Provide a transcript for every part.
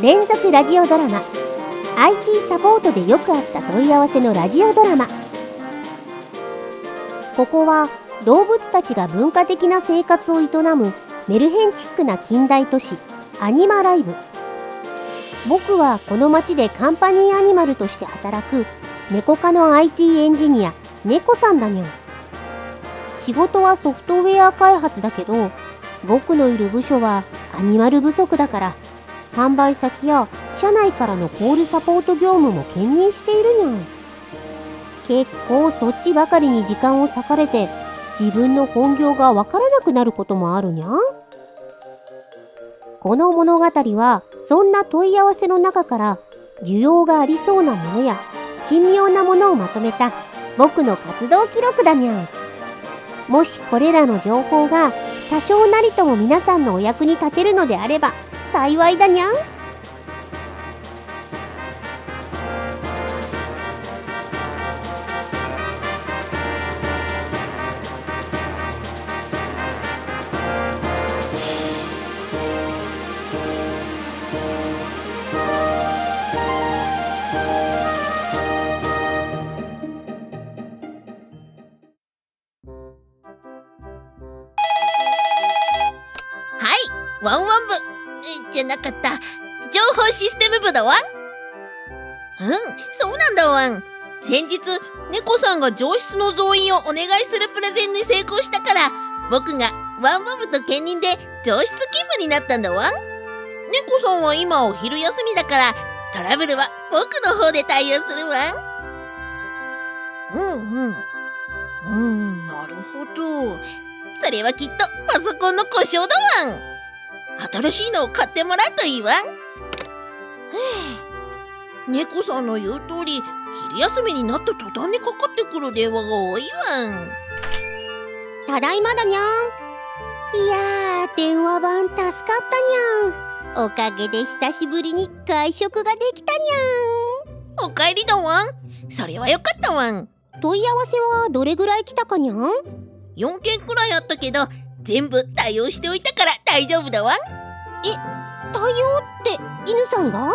連続ラジオドラマ。IT サポートでよくあった問い合わせのラジオドラマ。ここは動物たちが文化的な生活を営むメルヘンチックな近代都市アニマライブ。僕はこの町でカンパニーアニマルとして働く猫科の IT エンジニア猫さんだにゃん。仕事はソフトウェア開発だけど僕のいる部署はアニマル不足だから販売先や社内からのコールサポート業務も兼任しているにゃん結構そっちばかりに時間を割かれて自分の本業がわからなくなることもあるにゃ。んこの物語はそんな問い合わせの中から需要がありそうなものや珍妙なものをまとめた僕の活動記録だにゃ。んもしこれらの情報が多少なりとも皆さんのお役に立てるのであれば幸いだにゃん。だわんうんそうなんだわん先日猫さんが上質の増員をお願いするプレゼンに成功したから僕がワンバブと兼任で上質勤務になったんだわん猫さんは今お昼休みだからトラブルは僕の方で対応するわんうんうん。うんなるほど。それはきっとパソコンの故障だわん新しいのを買ってもらうといいわん。猫さんの言う通り昼休みになった途端にかかってくる電話が多いわん。ただいまだにゃん。いやー電話番助かったにゃん。おかげで久しぶりに外食ができたにゃん。おかえりだわん。それはよかったわん。問い合わせはどれぐらい来たかにゃん？4件くらいあったけど全部対応しておいたから大丈夫だわん。え対応って犬さんが？う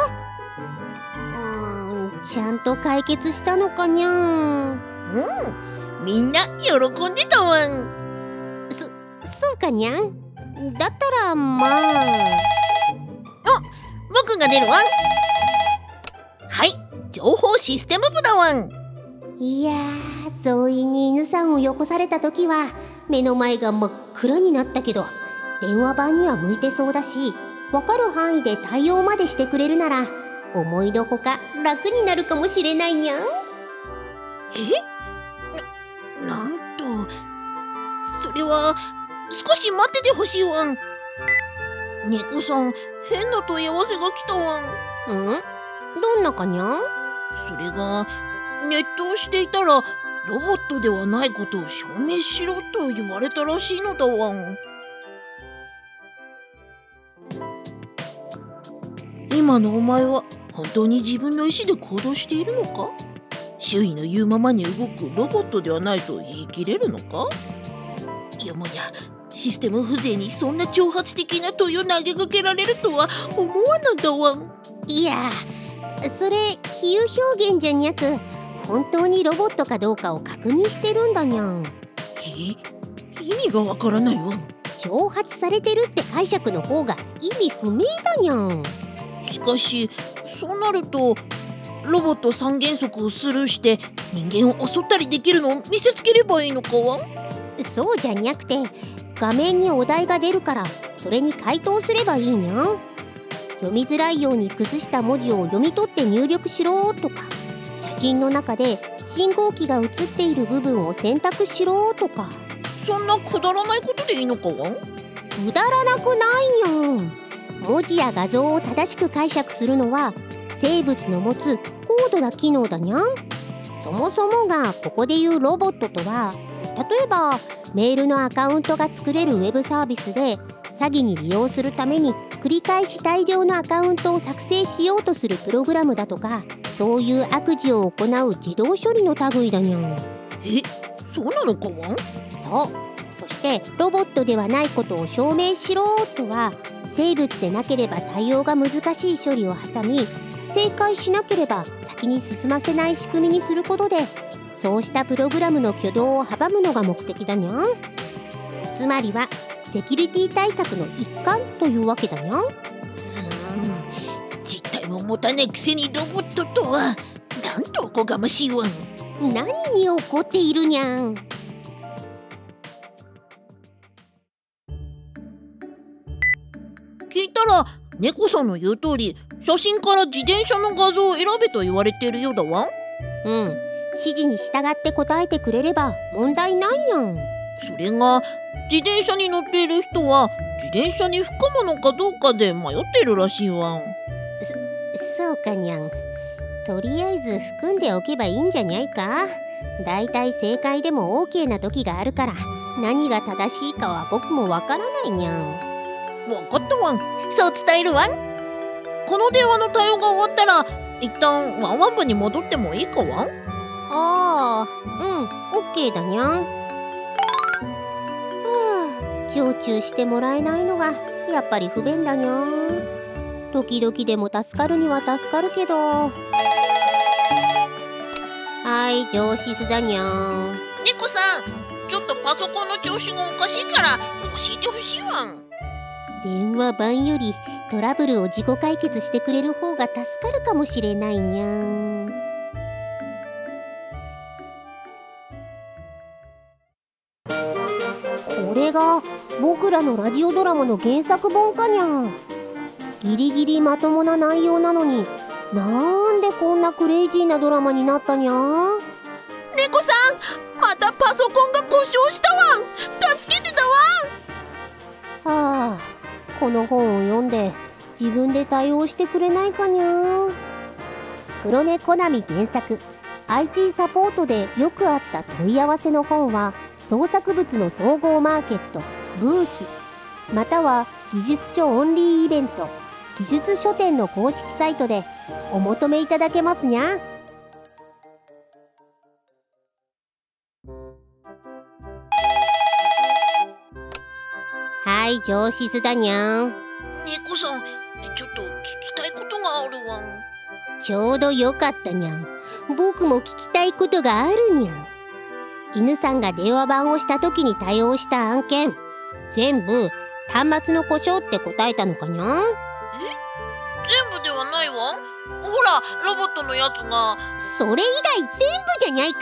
ーんちゃんと解決したのかにゃん。うんみんな喜んでたわん。そそうかにゃん？だったらまあ。あ僕が出るわん。はい情報システム部だわん。いやー増員に犬さんをよこされた時は目の前が真っ暗になったけど電話番には向いてそうだし分かる範囲で対応までしてくれるなら思いのほか楽になるかもしれないにゃん。え？ななんとそれは少し待っててほしいわん。猫さん変な問い合わせが来たわん。ん？どんなかにゃん？それがネットをしていたらロボットではないことを証明しろと言われたらしいのだわん今のお前は本当に自分の意思で行動しているのか？周囲の言うままに動くロボットではないと言い切れるのか？よもやシステム風情にそんな挑発的な問いを投げかけられるとは思わなんだわん。いやそれ比喩表現じゃにゃく本当にロボットかどうかを確認してるんだにゃん。え？意味がわからないわ。挑発されてるって解釈の方が意味不明だにゃんしかしそうなるとロボット三原則をスルーして人間を襲ったりできるのを見せつければいいのかわそうじゃにゃくて画面にお題が出るからそれに回答すればいいにゃん。読みづらいように崩した文字を読み取って入力しろとか。写真の中で信号機が映っている部分を選択しろとか。そんなくだらないことでいいのかわくだらなくないにゃん文字や画像を正しく解釈するのは生物の持つ高度な機能だにゃん。そもそもがここで言うロボットとは例えばメールのアカウントが作れるウェブサービスで詐欺に利用するために繰り返し大量のアカウントを作成しようとするプログラムだとかそういう悪事を行う自動処理の類だにゃん。えそうなのかわそう。そしてロボットではないことを証明しろとは生物でなければ対応が難しい処理を挟み正解しなければ先に進ませない仕組みにすることでそうしたプログラムの挙動を阻むのが目的だにゃん。つまりはセキュリティ対策の一環というわけだにゃん。実体も持たないくせにロボットとはなんとおこがましいわ。何に怒っているにゃん聞いたら猫さんの言う通り写真から自転車の画像を選べと言われているようだわ。うん。指示に従って答えてくれれば問題ないにゃん。それが自転車に乗っている人は自転車に含むのかどうかで迷っているらしいわ。そうかにゃん。とりあえず含んでおけばいいんじゃにゃいか？だいたい正解でも OK な時があるから何が正しいかは僕もわからないにゃん分かったわん。そう伝えるわん。この電話の対応が終わったら一旦ワンワン部に戻ってもいいかわん？ああうん。OK だにゃん。はあ常駐してもらえないのがやっぱり不便だにゃん。時々でも助かるには助かるけど。はい上司だにゃん。猫さんちょっとパソコンの調子がおかしいから教えてほしいわん電話番よりトラブルを自己解決してくれる方が助かるかもしれないにゃん。これが僕らのラジオドラマの原作本かにゃん。ギリギリまともな内容なのになんでこんなクレイジーなドラマになったにゃん。猫さんまたパソコンが故障したわ。ん助けてたわ。んはあこの本を読んで自分で対応してくれないかにゃ黒猫コナミ原作。IT サポートでよくあった問い合わせの本は創作物の総合マーケットブース。または技術書オンリーイベント技術書店の公式サイトでお求めいただけますにゃい上司だにゃん。猫さんちょっと聞きたいことがあるわ。んちょうどよかったにゃん。僕も聞きたいことがあるにゃん。犬さんが電話番をした時に対応した案件。全部端末の故障って答えたのかにゃん？え？全部ではないわ。ほらロボットのやつが。それ以外全部じゃにゃいか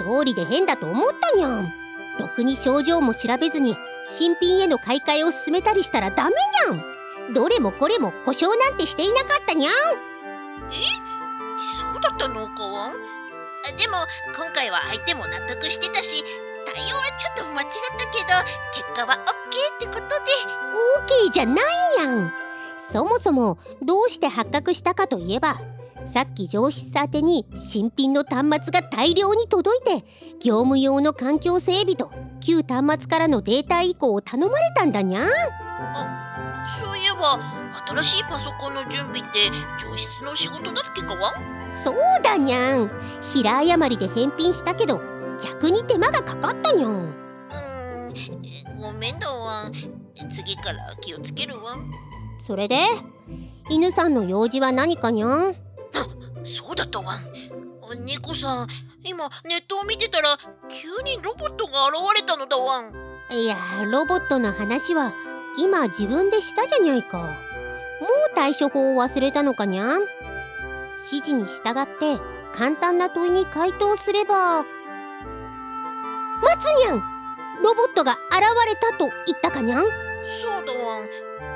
道理で変だと思ったにゃんろくに症状も調べずに新品への買い替えを進めたりしたらダメにゃん。どれもこれも故障なんてしていなかったにゃん。えそうだったのか？わでも今回は相手も納得してたし対応はちょっと間違ったけど結果は OK ってことで。OK じゃないにゃん。そもそもどうして発覚したかといえばさっき上司宛てに新品の端末が大量に届いて業務用の環境整備と旧端末からのデータ移行を頼まれたんだにゃん。あそういえば新しいパソコンの準備って上質の仕事だっけかわ？そうだにゃん。平誤りで返品したけど逆に手間がかかったにゃん。うんごめんだわ。次から気をつけるわ。それで？犬さんの用事は何かにゃん？そうだったわ。猫さん今ネットを見てたら急にロボットが現れたのだわ。んいやロボットの話は今自分でしたじゃにゃいか。もう対処法を忘れたのかにゃん。指示に従って簡単な問いに回答すれば。待つにゃんロボットが現れたと言ったかにゃん。そうだわ。ん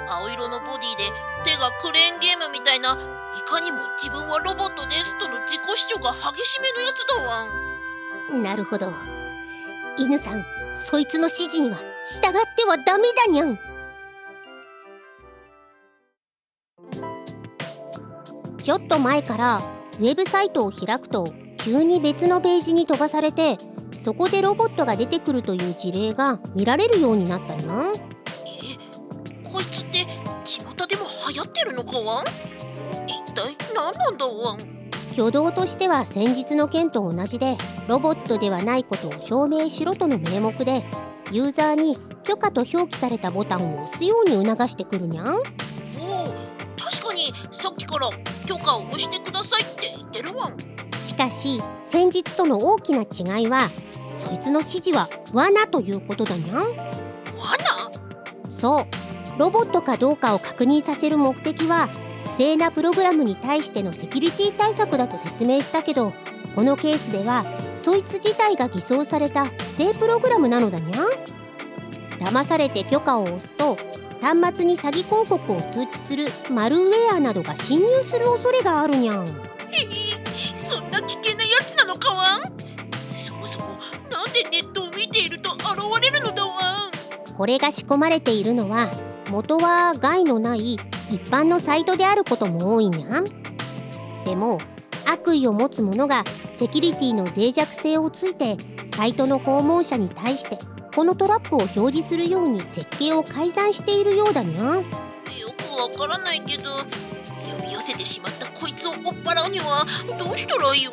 青色のボディで手がクレーンゲームみたいないかにも自分はロボットですとの自己主張が激しめのやつだわん。なるほど。犬さんそいつの指示には従ってはダメだにゃん。ちょっと前からウェブサイトを開くと急に別のページに飛ばされてそこでロボットが出てくるという事例が見られるようになったなえこいつって巷でも流行ってるのかわん？一体何なんだわん？挙動としては先日の件と同じでロボットではないことを証明しろとの名目でユーザーに許可と表記されたボタンを押すように促してくるにゃん。おお確かにさっきから許可を押してくださいって言ってるわん。しかし先日との大きな違いはそいつの指示は罠ということだにゃん。罠？そう。ロボットかどうかを確認させる目的は不正なプログラムに対してのセキュリティ対策だと説明したけどこのケースではそいつ自体が偽装された不正プログラムなのだにゃん？騙されて許可を押すと端末に詐欺広告を通知するマルウェアなどが侵入する恐れがあるにゃん。へえそんな危険なやつなのかわん？そもそもなんでネットを見ていると現れるのだわん？これが仕込まれているのは元は害のない一般のサイトであることも多いにゃん。でも悪意を持つ者がセキュリティの脆弱性をついてサイトの訪問者に対してこのトラップを表示するように設計を改ざんしているようだにゃよくわからないけど呼び寄せてしまったこいつを追っ払うにはどうしたらいいわ？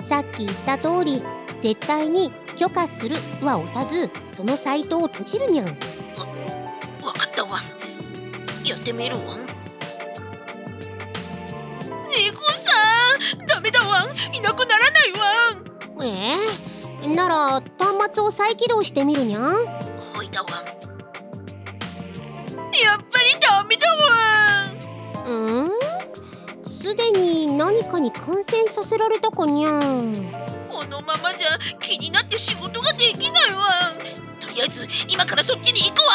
さっき言った通り絶対に許可するは押さずそのサイトを閉じるにゃん。わかったわやってみるわ。猫さんダメだわ。いなくならないわ。えー、なら端末を再起動してみるにゃん？ほいだわ。やっぱりダメだわ。うん？すでに何かに感染させられたかにゃん？このままじゃ気になって仕事ができないわ。とりあえず今からそっちに行くわ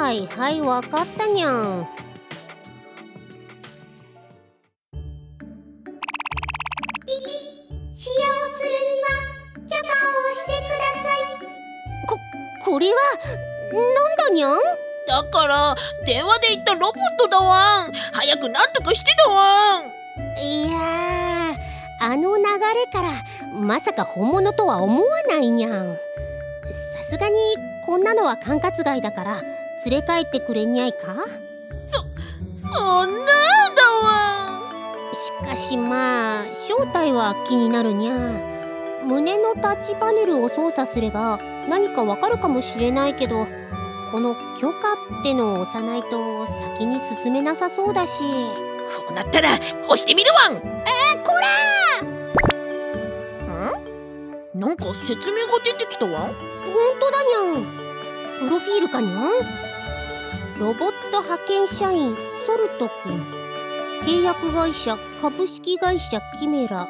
はいはいわかったにゃん。これはなんだにゃん？だから電話で言ったロボットだわん。早くなんとかしてだわん。いやあの流れからまさか本物とは思わないにゃん。さすがにこんなのは管轄外だから連れ帰ってくれにゃいか？そそんなだわ。しかしまあ正体は気になるにゃ。胸のタッチパネルを操作すれば何かわかるかもしれないけどこの許可ってのを押さないと先に進めなさそうだし。こうなったら押してみるわん。えー、こら！ん？なんか説明が出てきたわ。んほんとだにゃん。プロフィールかにゃん？ロボット派遣社員ソルトくん契約会社株式会社キメラ。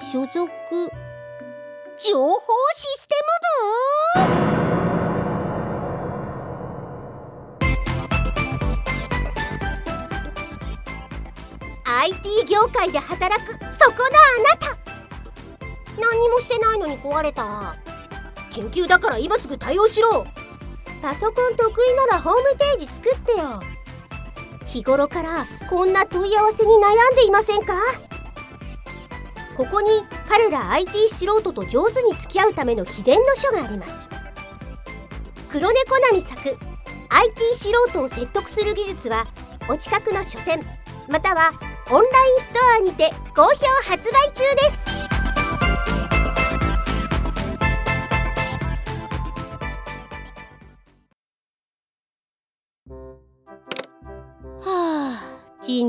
所属情報システム部。IT 業界で働くそこのあなた。何にもしてないのに壊れた。研究だから今すぐ対応しろ。パソコン得意ならホームページ作ってよ。日頃からこんな問い合わせに悩んでいませんか？ここに彼ら IT 素人と上手に付き合うための秘伝の書があります。黒猫なみ作 IT 素人を説得する技術はお近くの書店またはオンラインストアにて好評発売中です。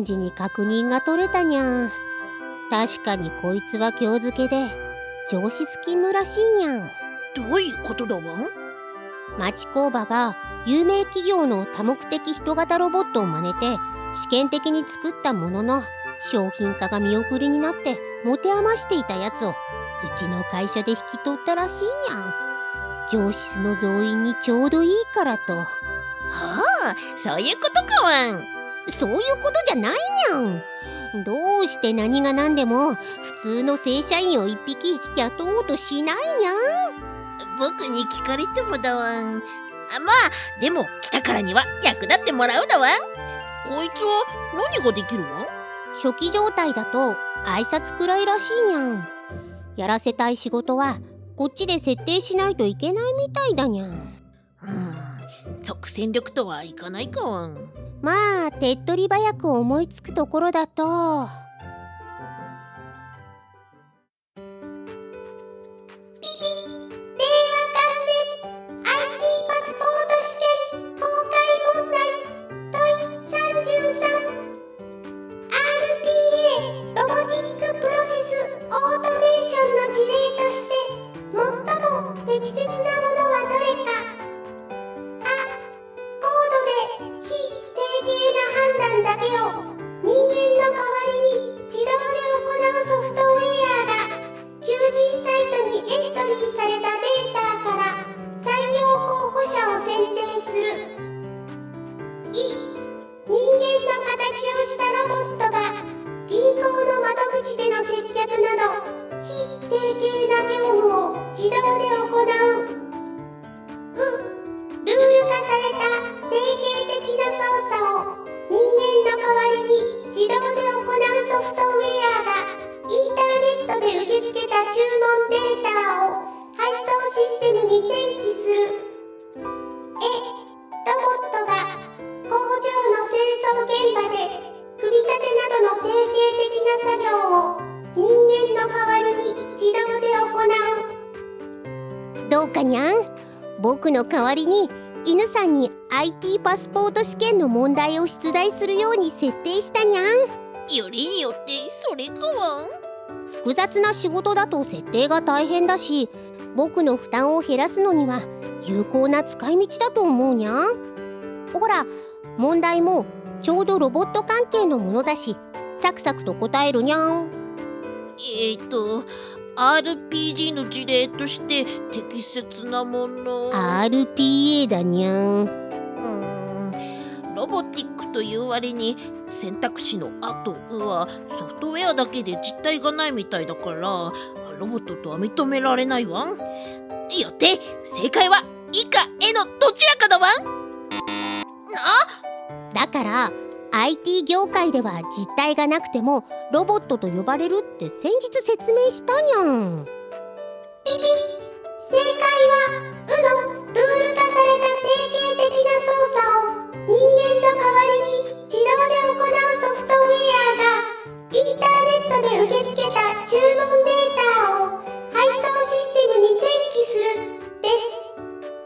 に確認が取れたにゃ。確かにこいつは今日付けで上司勤務らしいにゃん。どういうことだわ？ん町工場が有名企業の多目的人型ロボットを真似て試験的に作ったものの商品化が見送りになって持て余していたやつをうちの会社で引き取ったらしいにゃん。上司の増員にちょうどいいからと。はあそういうことかわんそういうことじゃないにゃん。どうして何が何でも普通の正社員を一匹雇おうとしないにゃん。僕に聞かれてもだわん。あまあでも来たからには役立ってもらうだわん。こいつは何ができるわ初期状態だと挨拶くらいらしいにゃん。やらせたい仕事はこっちで設定しないといけないみたいだにゃん。うん。即戦力とはいかないかわんまあ手っ取り早く思いつくところだと。どうかにゃん？僕の代わりに犬さんに IT パスポート試験の問題を出題するように設定したにゃん。よりによってそれかは？複雑な仕事だと設定が大変だし僕の負担を減らすのには有効な使い道だと思うにゃん。ほら問題もちょうどロボット関係のものだしサクサクと答えるにゃん。えっ、ー、と RPG の事例として適切なもの。RPA だにゃん。うん。ロボティックという割に選択肢の「あ」と「う」はソフトウェアだけで実体がないみたいだからロボットとは認められないわん。よって正解は「以下「え」のどちらかだわん。あだから IT 業界では実体がなくてもロボットと呼ばれるって先日説明したにゃん。ピピ正解は「う」のルール化された定型的な操作を人間の代わりに自動で行うソフトウェアがインターネットで受け付けた注文データを配送システムに転記するです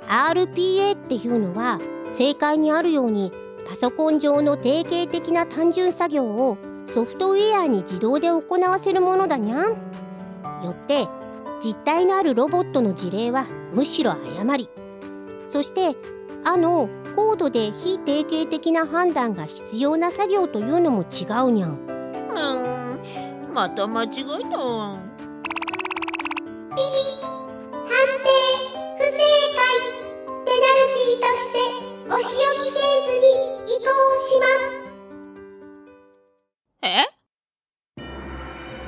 RPA っていうのは正解にあるようにパソコン上の定型的な単純作業をソフトウェアに自動で行わせるものだにゃん。よって実体のあるロボットの事例はむしろ誤りそしてあの高度で非定型的な判断が必要な作業というのも違うにゃん。うんまた間違えたわ。ピピ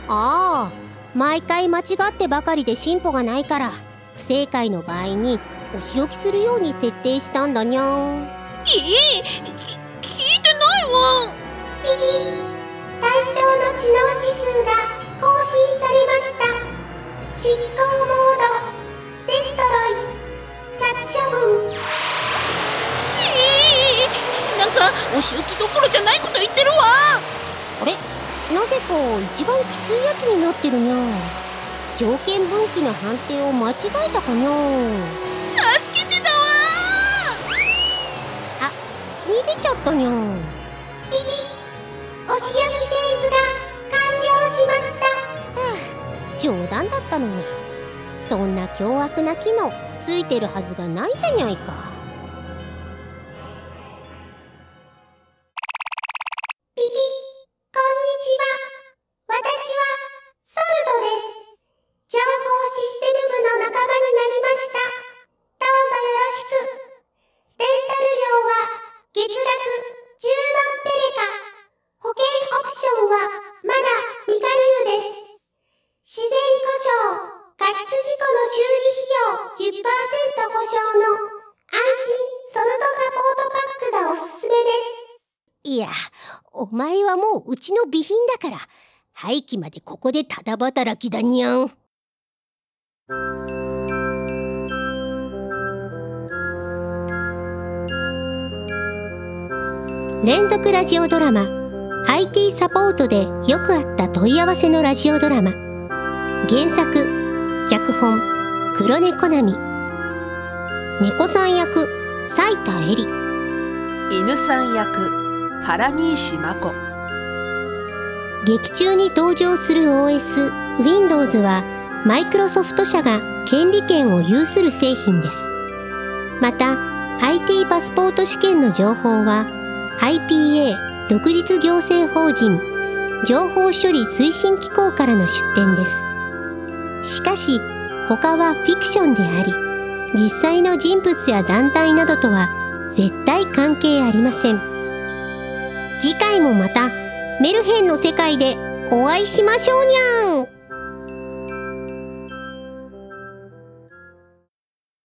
ああ毎回間違ってばかりで進歩がないから不正解の場合にお仕置きするように設定したんだにゃん。ええ聞いてないわ。ピピ対象の知能指数が更新されました。執行モードデストロイ。殺処分。ええなんかお仕置きどころじゃないこと言ってるわ。あれ？なぜか一番きついやつになってるにゃん条件分岐の判定を間違えたかにゃ助けてだわあ逃げちゃったにゃんピピお仕置きフェーズが完了しました。はあ冗談だったのにそんな凶悪な機能ついてるはずがないじゃにゃいかお前はもううちの備品だから。廃棄までここでただ働きだにゃん。連続ラジオドラマ。IT サポートでよくあった問い合わせのラジオドラマ。原作脚本黒猫並み。猫さん役斉田恵里。犬さん役原西真子。劇中に登場する OS Windows はマイクロソフト社が権利権を有する製品です。また IT パスポート試験の情報は IPA 独立行政法人情報処理推進機構からの出展です。しかし他はフィクションであり実際の人物や団体などとは絶対関係ありません。次回もまたメルヘンの世界でお会いしましょうにゃん